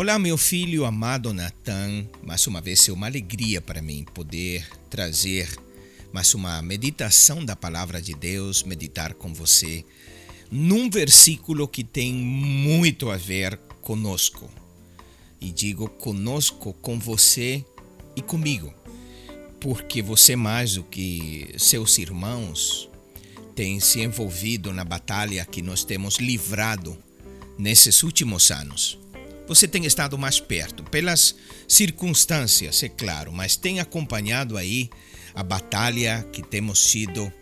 Olá, meu filho amado Natan. Mais uma vez é uma alegria para mim poder trazer mais uma meditação da palavra de Deus, meditar com você num versículo que tem muito a ver conosco. E digo conosco, com você e comigo, porque você mais do que seus irmãos tem se envolvido na batalha que nós temos livrado nesses últimos anos. Você tem estado mais perto, pelas circunstâncias, é claro, mas tem acompanhado aí a batalha que temos tido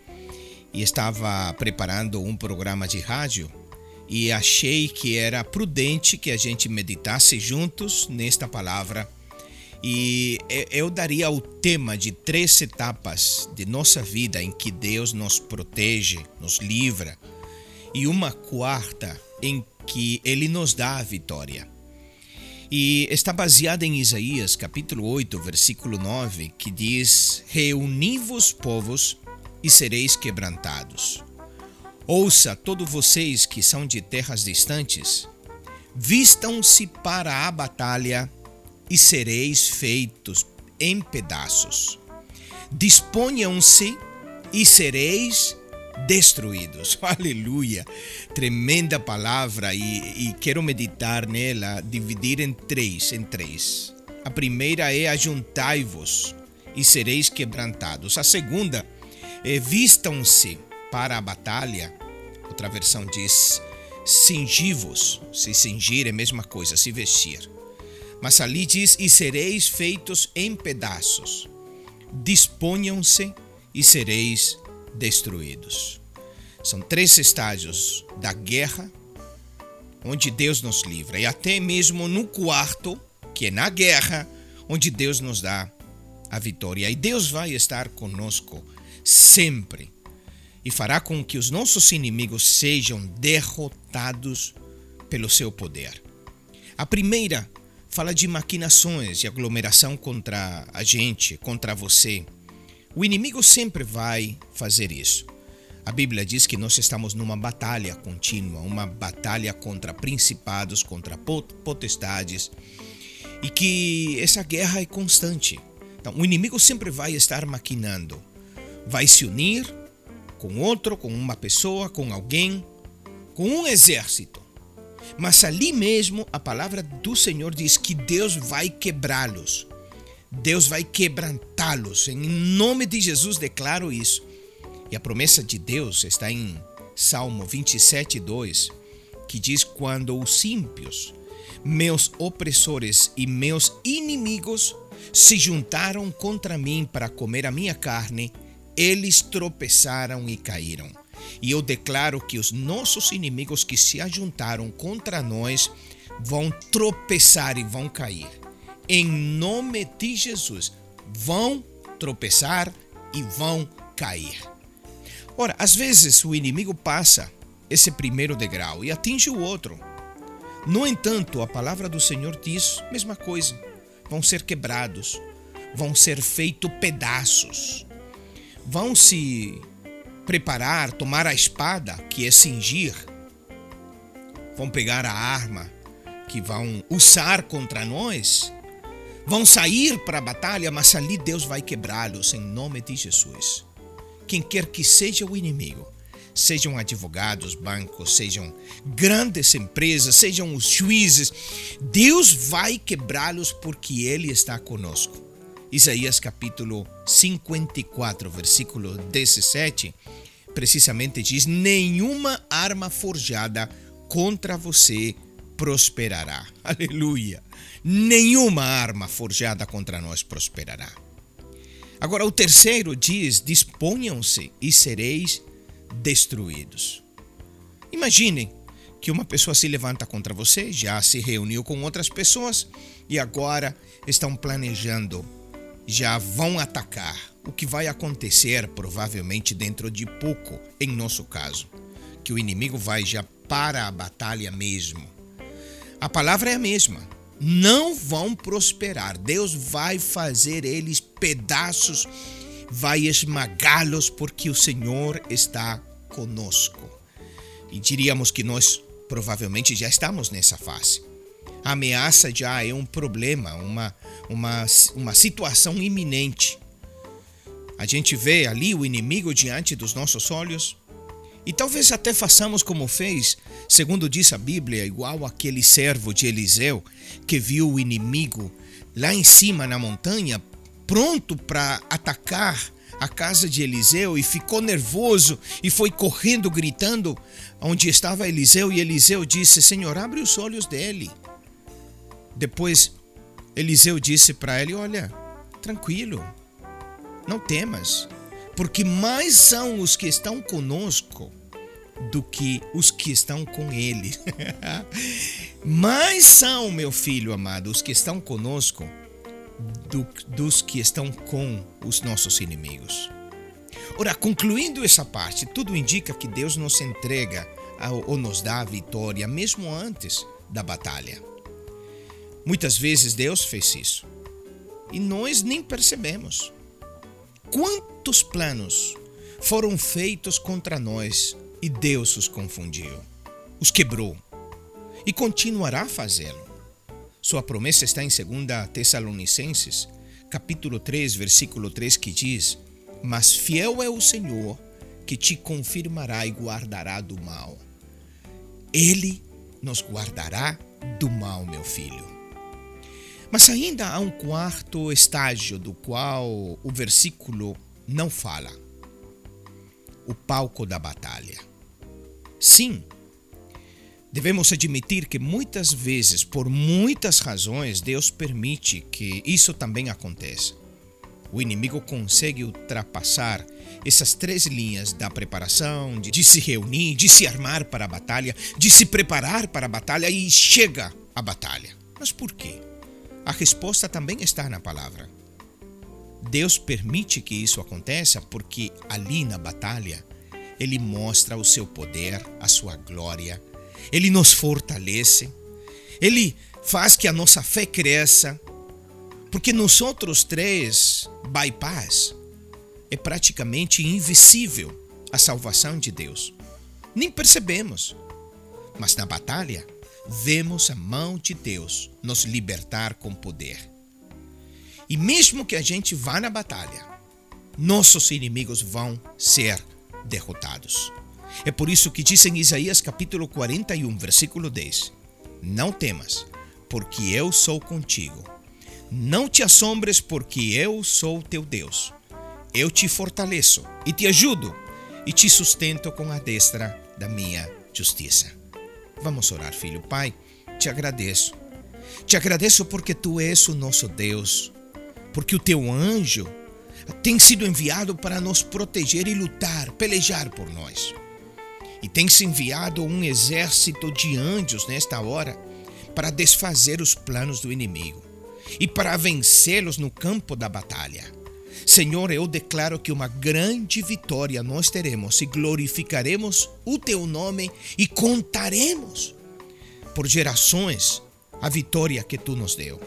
e estava preparando um programa de rádio e achei que era prudente que a gente meditasse juntos nesta palavra. E eu daria o tema de três etapas de nossa vida em que Deus nos protege, nos livra, e uma quarta em que Ele nos dá a vitória. E está baseada em Isaías capítulo 8, versículo 9, que diz: Reuni-vos, povos, e sereis quebrantados. Ouça, todos vocês que são de terras distantes, vistam-se para a batalha e sereis feitos em pedaços. Disponham-se e sereis destruídos. Aleluia! Tremenda palavra e, e, quero meditar nela, dividir em três, em três. A primeira é ajuntai-vos e sereis quebrantados. A segunda é vistam-se para a batalha. Outra versão diz cingi-vos. Se cingir é a mesma coisa, se vestir. Mas ali diz: E sereis feitos em pedaços. Disponham-se e sereis destruídos. São três estágios da guerra onde Deus nos livra, e até mesmo no quarto, que é na guerra, onde Deus nos dá a vitória. E Deus vai estar conosco sempre e fará com que os nossos inimigos sejam derrotados pelo seu poder. A primeira fala de maquinações de aglomeração contra a gente, contra você. O inimigo sempre vai fazer isso. A Bíblia diz que nós estamos numa batalha contínua, uma batalha contra principados, contra potestades, e que essa guerra é constante. Então, o inimigo sempre vai estar maquinando, vai se unir com outro, com uma pessoa, com alguém, com um exército mas ali mesmo a palavra do Senhor diz que Deus vai quebrá-los. Deus vai quebrantá-los. Em nome de Jesus declaro isso. E a promessa de Deus está em Salmo 27, 2, que diz: Quando os ímpios, meus opressores e meus inimigos se juntaram contra mim para comer a minha carne, eles tropeçaram e caíram. E eu declaro que os nossos inimigos que se ajuntaram contra nós vão tropeçar e vão cair. Em nome de Jesus, vão tropeçar e vão cair. Ora, às vezes o inimigo passa esse primeiro degrau e atinge o outro. No entanto, a palavra do Senhor diz mesma coisa: vão ser quebrados, vão ser feitos pedaços, vão se preparar, tomar a espada, que é cingir, vão pegar a arma que vão usar contra nós, vão sair para a batalha, mas ali Deus vai quebrá-los em nome de Jesus. Quem quer que seja o inimigo, sejam advogados, bancos, sejam grandes empresas, sejam os juízes, Deus vai quebrá-los porque Ele está conosco. Isaías capítulo 54, versículo 17, precisamente diz: Nenhuma arma forjada contra você prosperará. Aleluia! Nenhuma arma forjada contra nós prosperará. Agora, o terceiro diz: Disponham-se e sereis destruídos. Imaginem que uma pessoa se levanta contra você, já se reuniu com outras pessoas e agora estão planejando já vão atacar. O que vai acontecer provavelmente dentro de pouco, em nosso caso, que o inimigo vai já para a batalha mesmo. A palavra é a mesma. Não vão prosperar. Deus vai fazer eles pedaços, vai esmagá-los, porque o Senhor está conosco. E diríamos que nós provavelmente já estamos nessa fase. A ameaça já é um problema, uma, uma, uma situação iminente. A gente vê ali o inimigo diante dos nossos olhos e talvez até façamos como fez, segundo diz a Bíblia, igual aquele servo de Eliseu que viu o inimigo lá em cima na montanha, pronto para atacar a casa de Eliseu e ficou nervoso e foi correndo gritando onde estava Eliseu e Eliseu disse: Senhor, abre os olhos dele. Depois Eliseu disse para ele: Olha, tranquilo, não temas, porque mais são os que estão conosco do que os que estão com ele. mais são, meu filho amado, os que estão conosco do, dos que estão com os nossos inimigos. Ora, concluindo essa parte, tudo indica que Deus nos entrega ou nos dá a vitória mesmo antes da batalha. Muitas vezes Deus fez isso e nós nem percebemos. Quantos planos foram feitos contra nós e Deus os confundiu, os quebrou e continuará a fazê-lo. Sua promessa está em 2 Tessalonicenses, capítulo 3, versículo 3, que diz: Mas fiel é o Senhor que te confirmará e guardará do mal. Ele nos guardará do mal, meu filho. Mas ainda há um quarto estágio do qual o versículo não fala: o palco da batalha. Sim, Devemos admitir que muitas vezes, por muitas razões, Deus permite que isso também aconteça. O inimigo consegue ultrapassar essas três linhas da preparação, de, de, se reunir, de se armar para a batalha, de se preparar para a batalha e chega a batalha. Mas por quê? A resposta também está na palavra. Deus permite que isso aconteça porque ali na batalha ele mostra o seu poder, a sua glória ele nos fortalece, ele faz que a nossa fé cresça, porque nos outros três bypass é praticamente invisível a salvação de Deus. Nem percebemos, mas na batalha vemos a mão de Deus nos libertar com poder. E mesmo que a gente vá na batalha, nossos inimigos vão ser derrotados. É por isso que diz em Isaías capítulo 41, versículo 10: Não temas, porque eu sou contigo. Não te assombres, porque eu sou teu Deus. Eu te fortaleço e te ajudo e te sustento com a destra da minha justiça. Vamos orar, filho. Pai, te agradeço. Te agradeço porque tu és o nosso Deus, porque o teu anjo tem sido enviado para nos proteger e lutar, pelejar por nós. E tem-se enviado um exército de anjos nesta hora para desfazer os planos do inimigo e para vencê-los no campo da batalha. Senhor, eu declaro que uma grande vitória nós teremos e glorificaremos o teu nome e contaremos por gerações a vitória que tu nos deu.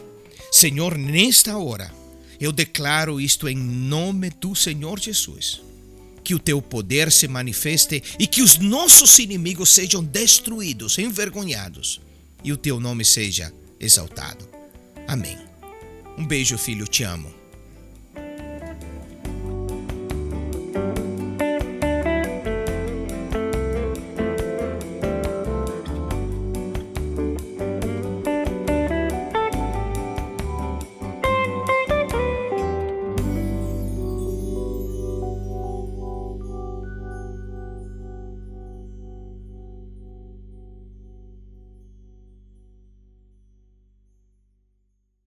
Senhor, nesta hora, eu declaro isto em nome do Senhor Jesus que o teu poder se manifeste e que os nossos inimigos sejam destruídos, envergonhados, e o teu nome seja exaltado. Amém. Um beijo, filho, te amo.